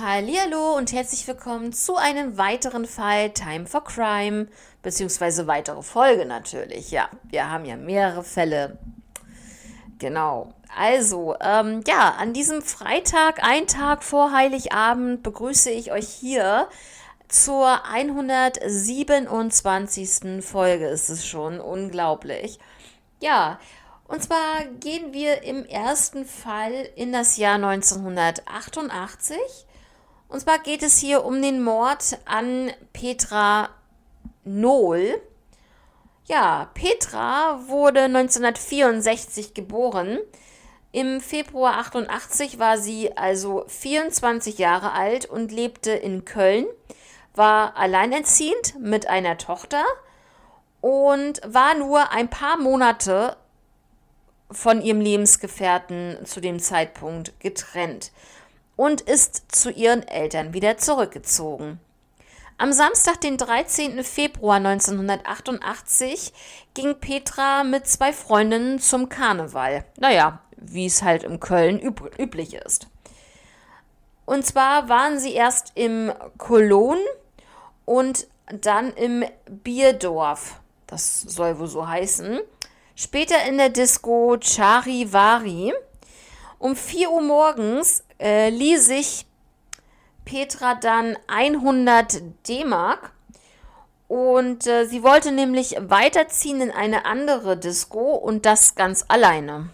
Hallo und herzlich willkommen zu einem weiteren Fall Time for Crime, beziehungsweise weitere Folge natürlich. Ja, wir haben ja mehrere Fälle. Genau. Also, ähm, ja, an diesem Freitag, ein Tag vor Heiligabend, begrüße ich euch hier zur 127. Folge. Ist es schon unglaublich. Ja, und zwar gehen wir im ersten Fall in das Jahr 1988 und zwar geht es hier um den Mord an Petra Nohl. Ja, Petra wurde 1964 geboren. Im Februar 88 war sie also 24 Jahre alt und lebte in Köln, war alleinerziehend mit einer Tochter und war nur ein paar Monate von ihrem Lebensgefährten zu dem Zeitpunkt getrennt und ist zu ihren Eltern wieder zurückgezogen. Am Samstag, den 13. Februar 1988, ging Petra mit zwei Freundinnen zum Karneval. Naja, wie es halt in Köln üb üblich ist. Und zwar waren sie erst im Cologne und dann im Bierdorf. Das soll wohl so heißen. Später in der Disco Charivari. Um 4 Uhr morgens äh, lieh sich Petra dann 100 D-Mark und äh, sie wollte nämlich weiterziehen in eine andere Disco und das ganz alleine.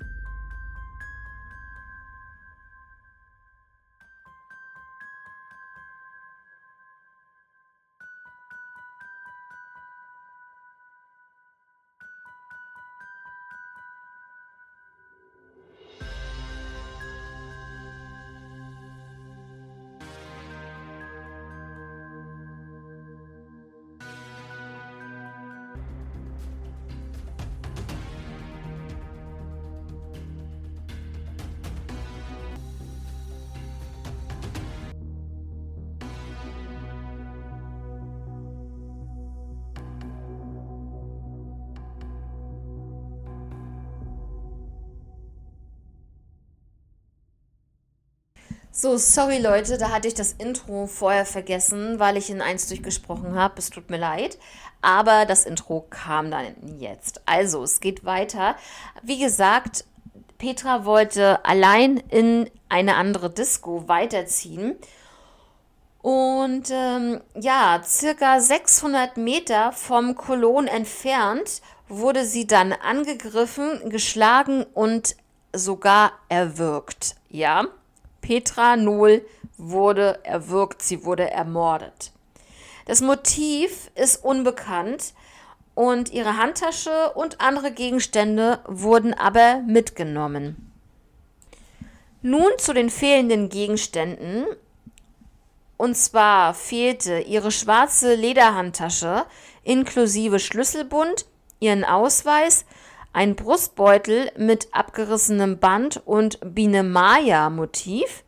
So, sorry Leute, da hatte ich das Intro vorher vergessen, weil ich in eins durchgesprochen habe. Es tut mir leid. Aber das Intro kam dann jetzt. Also, es geht weiter. Wie gesagt, Petra wollte allein in eine andere Disco weiterziehen. Und ähm, ja, circa 600 Meter vom Kolon entfernt wurde sie dann angegriffen, geschlagen und sogar erwürgt. Ja. Petra Nohl wurde erwürgt, sie wurde ermordet. Das Motiv ist unbekannt und ihre Handtasche und andere Gegenstände wurden aber mitgenommen. Nun zu den fehlenden Gegenständen. Und zwar fehlte ihre schwarze Lederhandtasche inklusive Schlüsselbund, ihren Ausweis, ein Brustbeutel mit abgerissenem Band und Biene Maya Motiv.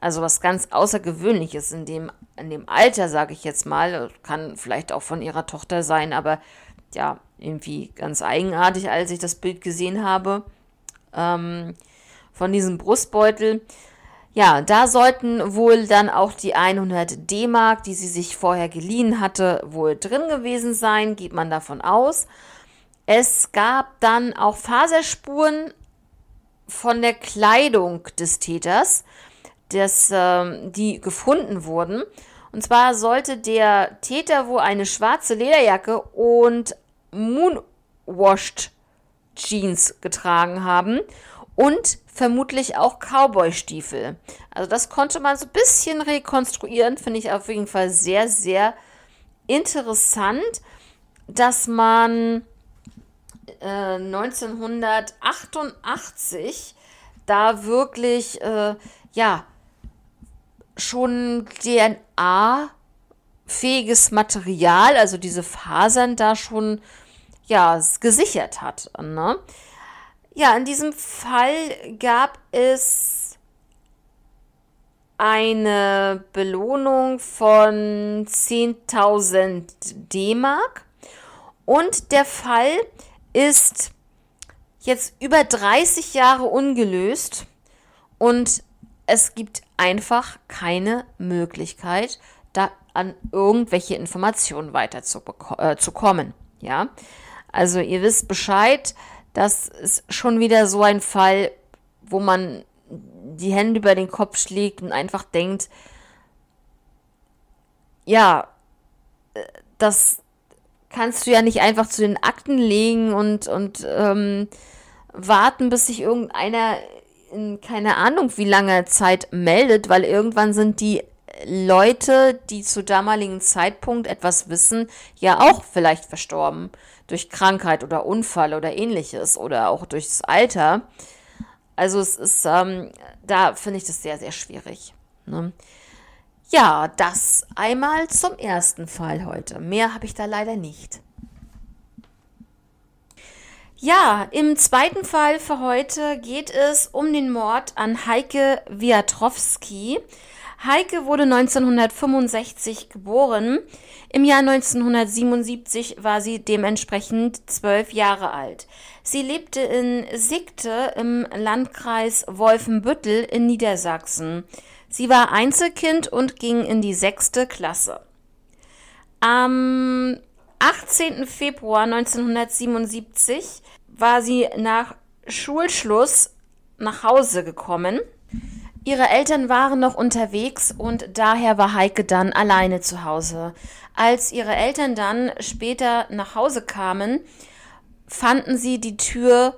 Also was ganz Außergewöhnliches in dem, in dem Alter, sage ich jetzt mal. Kann vielleicht auch von ihrer Tochter sein, aber ja, irgendwie ganz eigenartig, als ich das Bild gesehen habe. Ähm, von diesem Brustbeutel. Ja, da sollten wohl dann auch die 100 D-Mark, die sie sich vorher geliehen hatte, wohl drin gewesen sein, geht man davon aus. Es gab dann auch Faserspuren von der Kleidung des Täters, des, äh, die gefunden wurden. Und zwar sollte der Täter wohl eine schwarze Lederjacke und Moonwashed Jeans getragen haben und vermutlich auch Cowboy-Stiefel. Also das konnte man so ein bisschen rekonstruieren, finde ich auf jeden Fall sehr, sehr interessant, dass man 1988 äh, da wirklich, äh, ja, schon DNA-fähiges Material, also diese Fasern da schon, ja, gesichert hat. Ne? Ja, in diesem Fall gab es eine Belohnung von 10.000 D-Mark und der Fall ist jetzt über 30 Jahre ungelöst und es gibt einfach keine Möglichkeit, da an irgendwelche Informationen weiter zu, äh. Ja, also ihr wisst Bescheid, das ist schon wieder so ein Fall, wo man die Hände über den Kopf schlägt und einfach denkt, ja, äh, das kannst du ja nicht einfach zu den Akten legen und, und ähm, warten, bis sich irgendeiner in keine Ahnung wie langer Zeit meldet, weil irgendwann sind die Leute, die zu damaligen Zeitpunkt etwas wissen, ja auch vielleicht verstorben. Durch Krankheit oder Unfall oder ähnliches oder auch durchs Alter. Also es ist, ähm, da finde ich das sehr, sehr schwierig. Ne? Ja, das einmal zum ersten Fall heute. Mehr habe ich da leider nicht. Ja, im zweiten Fall für heute geht es um den Mord an Heike Wiatrowski. Heike wurde 1965 geboren. Im Jahr 1977 war sie dementsprechend zwölf Jahre alt. Sie lebte in Sigte im Landkreis Wolfenbüttel in Niedersachsen. Sie war Einzelkind und ging in die sechste Klasse. Am 18. Februar 1977 war sie nach Schulschluss nach Hause gekommen. Ihre Eltern waren noch unterwegs und daher war Heike dann alleine zu Hause. Als ihre Eltern dann später nach Hause kamen, fanden sie die Tür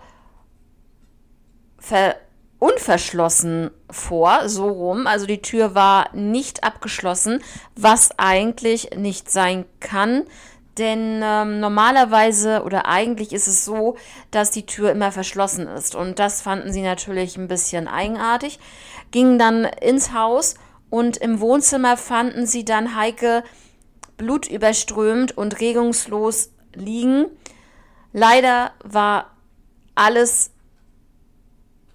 unverschlossen vor, so rum. Also die Tür war nicht abgeschlossen, was eigentlich nicht sein kann, denn ähm, normalerweise oder eigentlich ist es so, dass die Tür immer verschlossen ist. Und das fanden sie natürlich ein bisschen eigenartig. Gingen dann ins Haus und im Wohnzimmer fanden sie dann Heike blutüberströmt und regungslos liegen. Leider war alles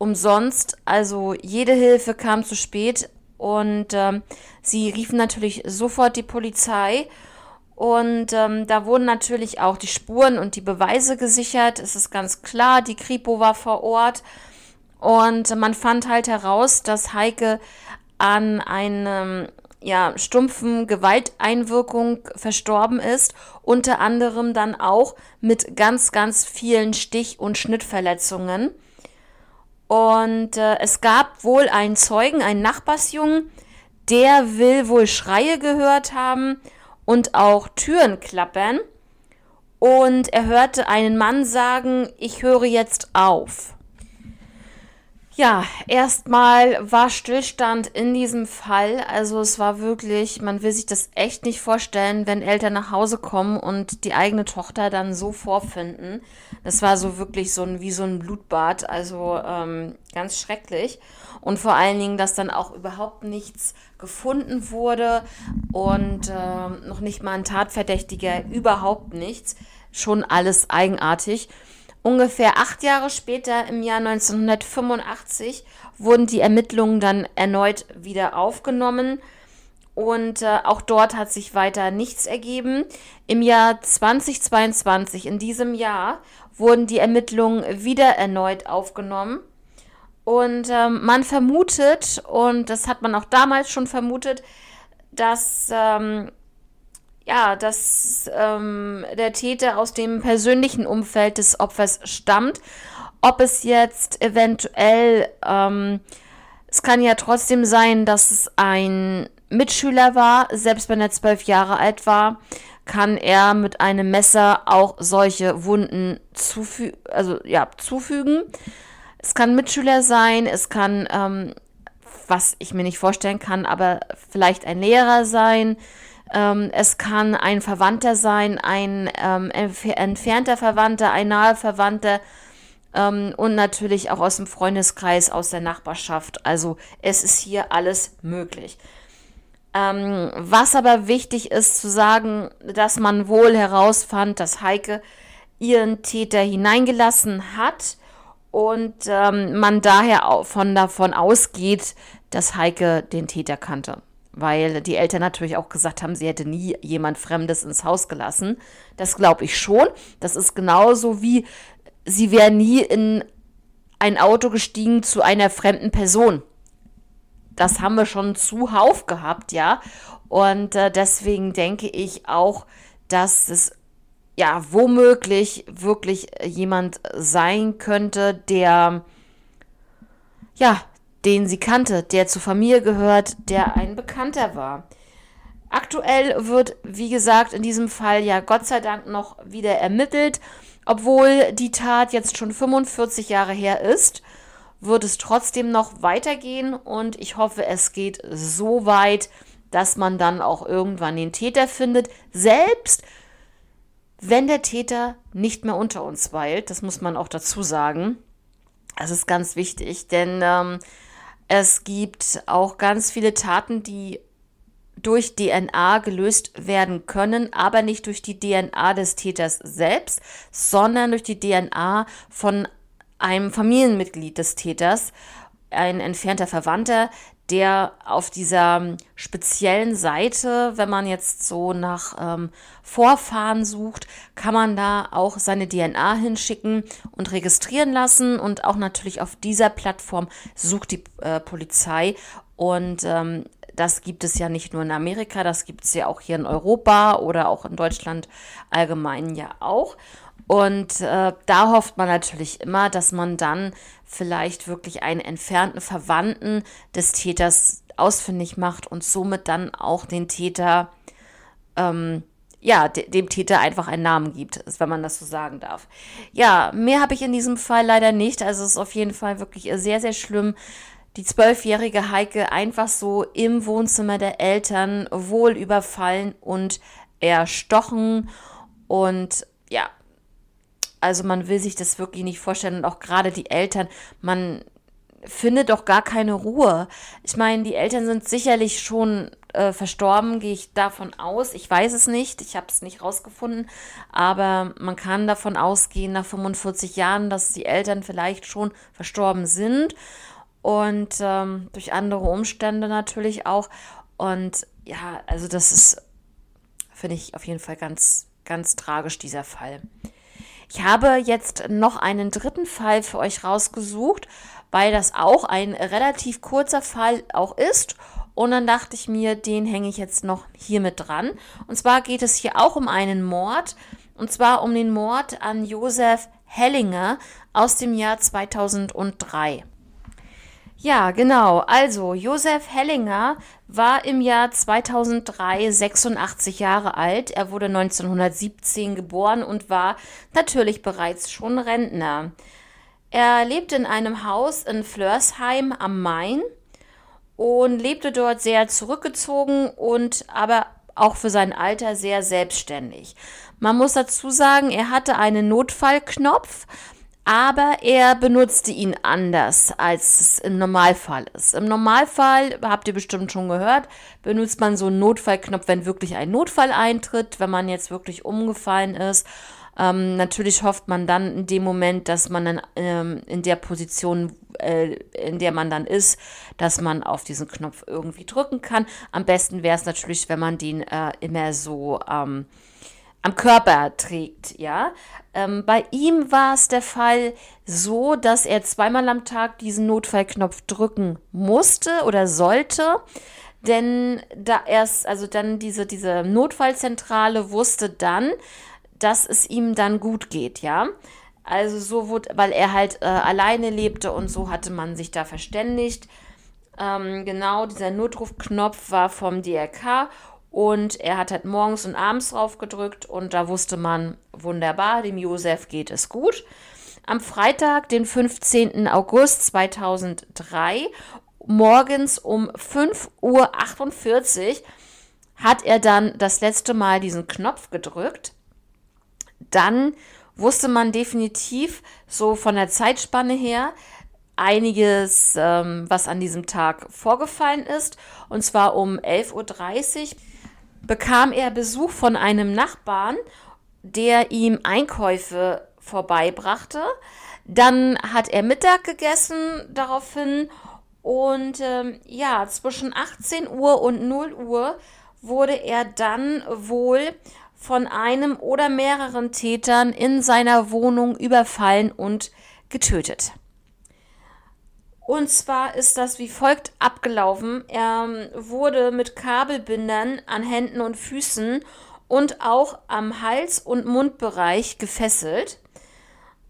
umsonst, also jede Hilfe kam zu spät und ähm, sie riefen natürlich sofort die Polizei und ähm, da wurden natürlich auch die Spuren und die Beweise gesichert. Es ist ganz klar, die Kripo war vor Ort. Und man fand halt heraus, dass Heike an einem ja, stumpfen Gewalteinwirkung verstorben ist, unter anderem dann auch mit ganz, ganz vielen Stich- und Schnittverletzungen. Und äh, es gab wohl einen Zeugen, einen Nachbarsjungen, der will wohl Schreie gehört haben und auch Türen klappern. Und er hörte einen Mann sagen, ich höre jetzt auf. Ja, erstmal war Stillstand in diesem Fall. Also es war wirklich, man will sich das echt nicht vorstellen, wenn Eltern nach Hause kommen und die eigene Tochter dann so vorfinden. Das war so wirklich so ein, wie so ein Blutbad, also ähm, ganz schrecklich. Und vor allen Dingen, dass dann auch überhaupt nichts gefunden wurde und äh, noch nicht mal ein Tatverdächtiger, überhaupt nichts. Schon alles eigenartig. Ungefähr acht Jahre später, im Jahr 1985, wurden die Ermittlungen dann erneut wieder aufgenommen. Und äh, auch dort hat sich weiter nichts ergeben. Im Jahr 2022, in diesem Jahr, wurden die Ermittlungen wieder erneut aufgenommen. Und ähm, man vermutet, und das hat man auch damals schon vermutet, dass ähm, ja, dass ähm, der Täter aus dem persönlichen Umfeld des Opfers stammt. Ob es jetzt eventuell, ähm, es kann ja trotzdem sein, dass es ein Mitschüler war, selbst wenn er zwölf Jahre alt war, kann er mit einem Messer auch solche Wunden zufü also, ja, zufügen. Es kann Mitschüler sein, es kann, ähm, was ich mir nicht vorstellen kann, aber vielleicht ein Lehrer sein, ähm, es kann ein Verwandter sein, ein ähm, entfernter Verwandter, ein naher Verwandter ähm, und natürlich auch aus dem Freundeskreis, aus der Nachbarschaft. Also es ist hier alles möglich. Ähm, was aber wichtig ist zu sagen, dass man wohl herausfand, dass Heike ihren Täter hineingelassen hat und ähm, man daher von davon ausgeht, dass Heike den Täter kannte weil die Eltern natürlich auch gesagt haben, sie hätte nie jemand Fremdes ins Haus gelassen. Das glaube ich schon. Das ist genauso wie sie wäre nie in ein Auto gestiegen zu einer fremden Person. das haben wir schon zuhauf gehabt, ja. Und äh, deswegen denke ich auch, dass es ja womöglich wirklich jemand sein könnte, der ja, den sie kannte, der zur Familie gehört, der ein Bekannter war. Aktuell wird, wie gesagt, in diesem Fall ja Gott sei Dank noch wieder ermittelt. Obwohl die Tat jetzt schon 45 Jahre her ist, wird es trotzdem noch weitergehen und ich hoffe, es geht so weit, dass man dann auch irgendwann den Täter findet, selbst wenn der Täter nicht mehr unter uns weilt. Das muss man auch dazu sagen. Das ist ganz wichtig, denn ähm, es gibt auch ganz viele Taten, die durch DNA gelöst werden können, aber nicht durch die DNA des Täters selbst, sondern durch die DNA von einem Familienmitglied des Täters, ein entfernter Verwandter, der auf dieser speziellen Seite, wenn man jetzt so nach ähm, Vorfahren sucht, kann man da auch seine DNA hinschicken und registrieren lassen. Und auch natürlich auf dieser Plattform sucht die äh, Polizei. Und ähm, das gibt es ja nicht nur in Amerika, das gibt es ja auch hier in Europa oder auch in Deutschland allgemein ja auch. Und äh, da hofft man natürlich immer, dass man dann vielleicht wirklich einen entfernten Verwandten des Täters ausfindig macht und somit dann auch den Täter, ähm, ja, de dem Täter einfach einen Namen gibt, wenn man das so sagen darf. Ja, mehr habe ich in diesem Fall leider nicht. Also es ist auf jeden Fall wirklich sehr, sehr schlimm. Die zwölfjährige Heike einfach so im Wohnzimmer der Eltern wohl überfallen und erstochen. Und also man will sich das wirklich nicht vorstellen und auch gerade die Eltern, man findet doch gar keine Ruhe. Ich meine, die Eltern sind sicherlich schon äh, verstorben, gehe ich davon aus. Ich weiß es nicht, ich habe es nicht rausgefunden, aber man kann davon ausgehen, nach 45 Jahren, dass die Eltern vielleicht schon verstorben sind und ähm, durch andere Umstände natürlich auch. Und ja, also das ist, finde ich auf jeden Fall ganz, ganz tragisch, dieser Fall. Ich habe jetzt noch einen dritten Fall für euch rausgesucht, weil das auch ein relativ kurzer Fall auch ist. Und dann dachte ich mir, den hänge ich jetzt noch hier mit dran. Und zwar geht es hier auch um einen Mord. Und zwar um den Mord an Josef Hellinger aus dem Jahr 2003. Ja, genau. Also, Josef Hellinger war im Jahr 2003 86 Jahre alt. Er wurde 1917 geboren und war natürlich bereits schon Rentner. Er lebte in einem Haus in Flörsheim am Main und lebte dort sehr zurückgezogen und aber auch für sein Alter sehr selbstständig. Man muss dazu sagen, er hatte einen Notfallknopf aber er benutzte ihn anders, als es im Normalfall ist. Im Normalfall, habt ihr bestimmt schon gehört, benutzt man so einen Notfallknopf, wenn wirklich ein Notfall eintritt, wenn man jetzt wirklich umgefallen ist. Ähm, natürlich hofft man dann in dem Moment, dass man dann ähm, in der Position, äh, in der man dann ist, dass man auf diesen Knopf irgendwie drücken kann. Am besten wäre es natürlich, wenn man den äh, immer so ähm, am Körper trägt, ja. Ähm, bei ihm war es der Fall so, dass er zweimal am Tag diesen Notfallknopf drücken musste oder sollte. Denn da erst, also dann diese, diese Notfallzentrale wusste dann, dass es ihm dann gut geht, ja. Also so wurde, weil er halt äh, alleine lebte und so hatte man sich da verständigt. Ähm, genau, dieser Notrufknopf war vom DRK und er hat halt morgens und abends drauf gedrückt und da wusste man, wunderbar, dem Josef geht es gut. Am Freitag, den 15. August 2003, morgens um 5.48 Uhr, hat er dann das letzte Mal diesen Knopf gedrückt. Dann wusste man definitiv so von der Zeitspanne her, einiges, ähm, was an diesem Tag vorgefallen ist. Und zwar um 11.30 Uhr bekam er Besuch von einem Nachbarn, der ihm Einkäufe vorbeibrachte. Dann hat er Mittag gegessen daraufhin und ähm, ja, zwischen 18 Uhr und 0 Uhr wurde er dann wohl von einem oder mehreren Tätern in seiner Wohnung überfallen und getötet. Und zwar ist das wie folgt abgelaufen. Er ähm, wurde mit Kabelbindern an Händen und Füßen und auch am Hals- und Mundbereich gefesselt.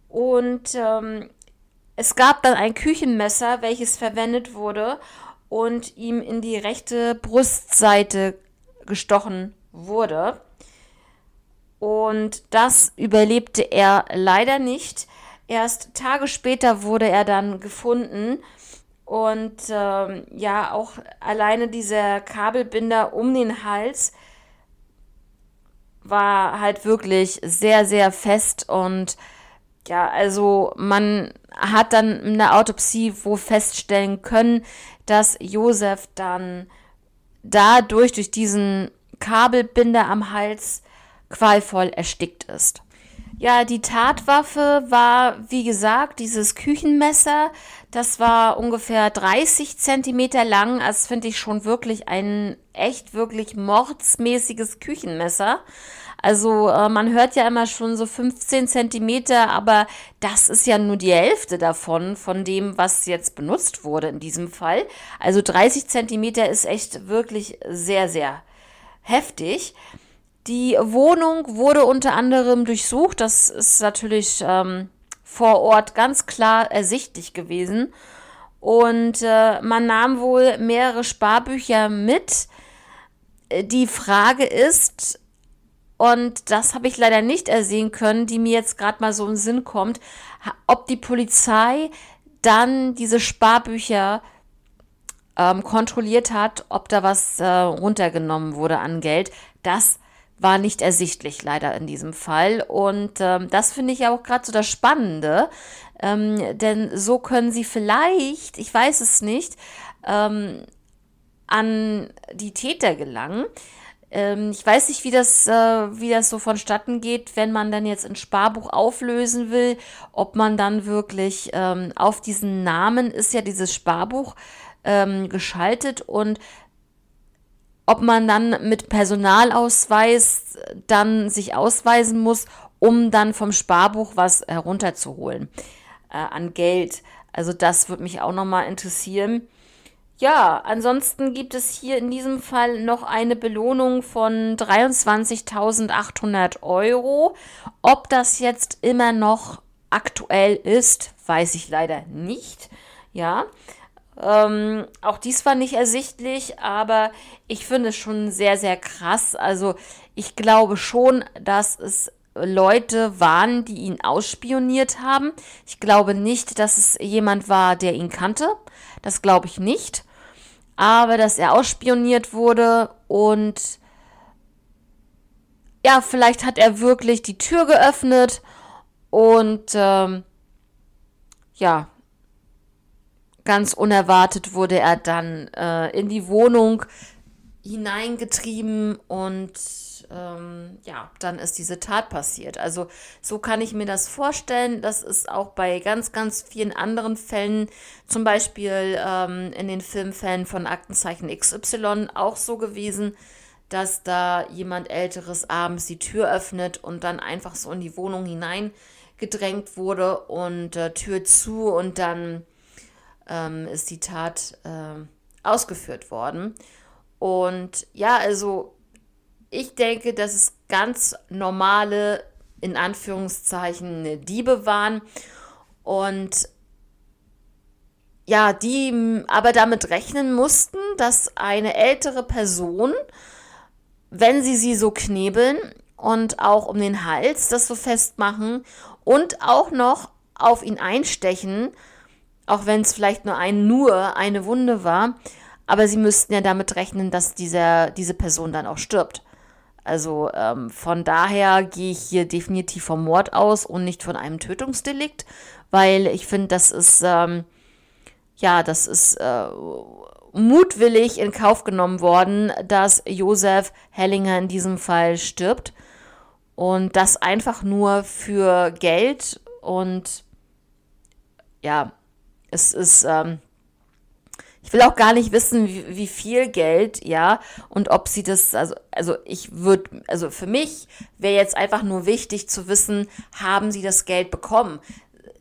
Und ähm, es gab dann ein Küchenmesser, welches verwendet wurde und ihm in die rechte Brustseite gestochen wurde. Und das überlebte er leider nicht. Erst Tage später wurde er dann gefunden. Und ähm, ja, auch alleine dieser Kabelbinder um den Hals war halt wirklich sehr, sehr fest und ja, also man hat dann in der Autopsie wo feststellen können, dass Josef dann dadurch, durch diesen Kabelbinder am Hals, qualvoll erstickt ist. Ja, die Tatwaffe war, wie gesagt, dieses Küchenmesser. Das war ungefähr 30 Zentimeter lang. Das finde ich schon wirklich ein echt, wirklich mordsmäßiges Küchenmesser. Also äh, man hört ja immer schon so 15 Zentimeter, aber das ist ja nur die Hälfte davon, von dem, was jetzt benutzt wurde in diesem Fall. Also 30 Zentimeter ist echt wirklich sehr, sehr heftig. Die Wohnung wurde unter anderem durchsucht. Das ist natürlich ähm, vor Ort ganz klar ersichtlich gewesen. Und äh, man nahm wohl mehrere Sparbücher mit. Die Frage ist, und das habe ich leider nicht ersehen können, die mir jetzt gerade mal so im Sinn kommt, ob die Polizei dann diese Sparbücher ähm, kontrolliert hat, ob da was äh, runtergenommen wurde an Geld. Das war nicht ersichtlich leider in diesem Fall. Und ähm, das finde ich ja auch gerade so das Spannende. Ähm, denn so können sie vielleicht, ich weiß es nicht, ähm, an die Täter gelangen. Ähm, ich weiß nicht, wie das, äh, wie das so vonstatten geht, wenn man dann jetzt ein Sparbuch auflösen will, ob man dann wirklich ähm, auf diesen Namen ist ja dieses Sparbuch ähm, geschaltet und ob man dann mit Personalausweis dann sich ausweisen muss, um dann vom Sparbuch was herunterzuholen äh, an Geld. Also das würde mich auch nochmal interessieren. Ja, ansonsten gibt es hier in diesem Fall noch eine Belohnung von 23.800 Euro. Ob das jetzt immer noch aktuell ist, weiß ich leider nicht. Ja, ähm, auch dies war nicht ersichtlich, aber ich finde es schon sehr, sehr krass. Also ich glaube schon, dass es Leute waren, die ihn ausspioniert haben. Ich glaube nicht, dass es jemand war, der ihn kannte. Das glaube ich nicht aber dass er ausspioniert wurde und ja, vielleicht hat er wirklich die Tür geöffnet und ähm, ja, ganz unerwartet wurde er dann äh, in die Wohnung hineingetrieben und ähm, ja, dann ist diese Tat passiert. Also so kann ich mir das vorstellen. Das ist auch bei ganz, ganz vielen anderen Fällen, zum Beispiel ähm, in den Filmfällen von Aktenzeichen XY auch so gewesen, dass da jemand Älteres abends die Tür öffnet und dann einfach so in die Wohnung hinein gedrängt wurde und äh, Tür zu und dann ähm, ist die Tat äh, ausgeführt worden. Und ja, also ich denke, dass es ganz normale, in Anführungszeichen, Diebe waren. Und ja, die aber damit rechnen mussten, dass eine ältere Person, wenn sie sie so knebeln und auch um den Hals das so festmachen und auch noch auf ihn einstechen, auch wenn es vielleicht nur ein nur eine Wunde war, aber sie müssten ja damit rechnen, dass dieser, diese Person dann auch stirbt. Also ähm, von daher gehe ich hier definitiv vom Mord aus und nicht von einem Tötungsdelikt, weil ich finde, das ist, ähm, ja, das ist äh, mutwillig in Kauf genommen worden, dass Josef Hellinger in diesem Fall stirbt. Und das einfach nur für Geld und ja, es ist, ähm, ich will auch gar nicht wissen, wie, wie viel Geld, ja, und ob sie das, also, also ich würde, also für mich wäre jetzt einfach nur wichtig zu wissen, haben sie das Geld bekommen?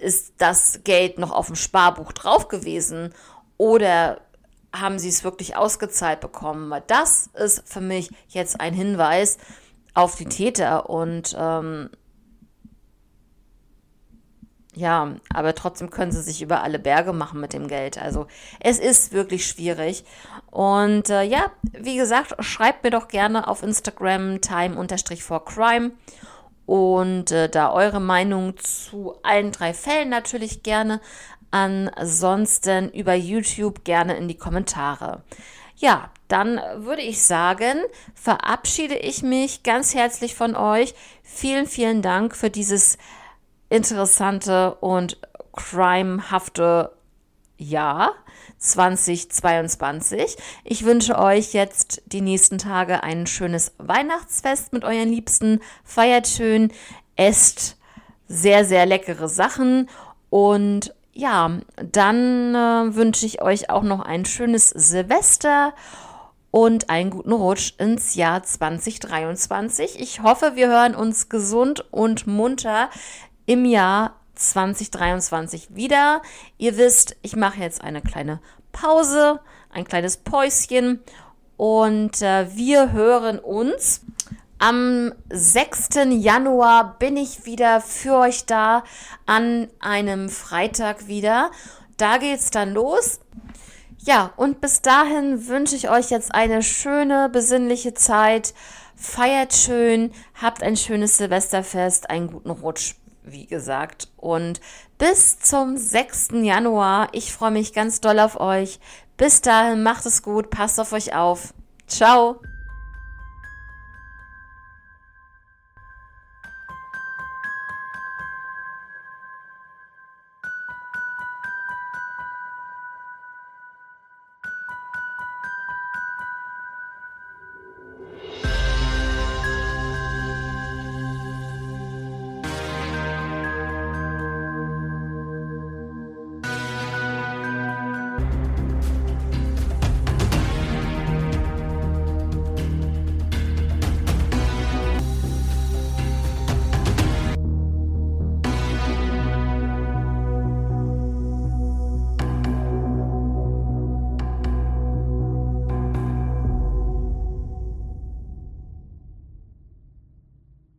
ist das Geld noch auf dem Sparbuch drauf gewesen oder haben sie es wirklich ausgezahlt bekommen? Das ist für mich jetzt ein Hinweis auf die Täter und ähm, ja, aber trotzdem können sie sich über alle Berge machen mit dem Geld. Also es ist wirklich schwierig. Und äh, ja, wie gesagt, schreibt mir doch gerne auf Instagram time-for-crime und äh, da eure Meinung zu allen drei Fällen natürlich gerne. Ansonsten über YouTube gerne in die Kommentare. Ja, dann würde ich sagen, verabschiede ich mich ganz herzlich von euch. Vielen, vielen Dank für dieses interessante und crimehafte Jahr 2022. Ich wünsche euch jetzt die nächsten Tage ein schönes Weihnachtsfest mit euren Liebsten. Feiert schön, esst sehr, sehr leckere Sachen und ja, dann äh, wünsche ich euch auch noch ein schönes Silvester und einen guten Rutsch ins Jahr 2023. Ich hoffe, wir hören uns gesund und munter im Jahr 2023 wieder. Ihr wisst, ich mache jetzt eine kleine Pause, ein kleines Päuschen und äh, wir hören uns. Am 6. Januar bin ich wieder für euch da an einem Freitag wieder. Da geht's dann los. Ja, und bis dahin wünsche ich euch jetzt eine schöne, besinnliche Zeit. Feiert schön, habt ein schönes Silvesterfest, einen guten Rutsch wie gesagt. Und bis zum 6. Januar. Ich freue mich ganz doll auf euch. Bis dahin, macht es gut, passt auf euch auf. Ciao.